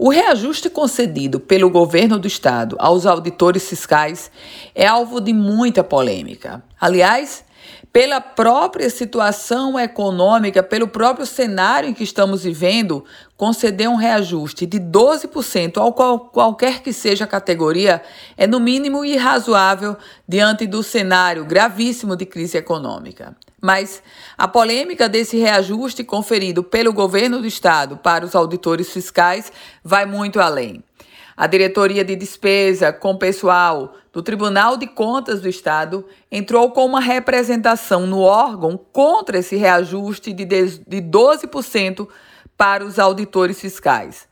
O reajuste concedido pelo governo do estado aos auditores fiscais é alvo de muita polêmica. Aliás, pela própria situação econômica, pelo próprio cenário em que estamos vivendo, conceder um reajuste de 12% ao qual, qualquer que seja a categoria é no mínimo irrazoável diante do cenário gravíssimo de crise econômica. Mas a polêmica desse reajuste conferido pelo governo do estado para os auditores fiscais vai muito além. A diretoria de despesa com pessoal do Tribunal de Contas do Estado entrou com uma representação no órgão contra esse reajuste de 12% para os auditores fiscais.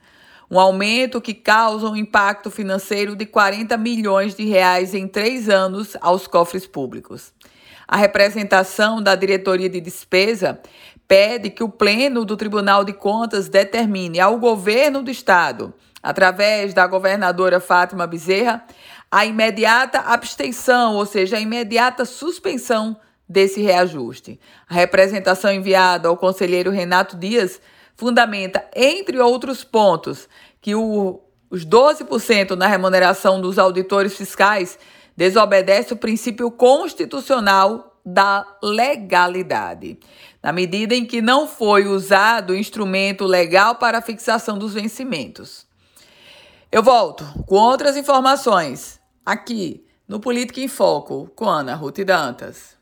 Um aumento que causa um impacto financeiro de 40 milhões de reais em três anos aos cofres públicos. A representação da diretoria de despesa pede que o Pleno do Tribunal de Contas determine ao governo do Estado através da governadora Fátima Bezerra, a imediata abstenção, ou seja, a imediata suspensão desse reajuste. A representação enviada ao conselheiro Renato Dias fundamenta, entre outros pontos, que o, os 12% na remuneração dos auditores fiscais desobedece o princípio constitucional da legalidade, na medida em que não foi usado instrumento legal para a fixação dos vencimentos. Eu volto com outras informações aqui no Política em Foco com Ana Ruth Dantas.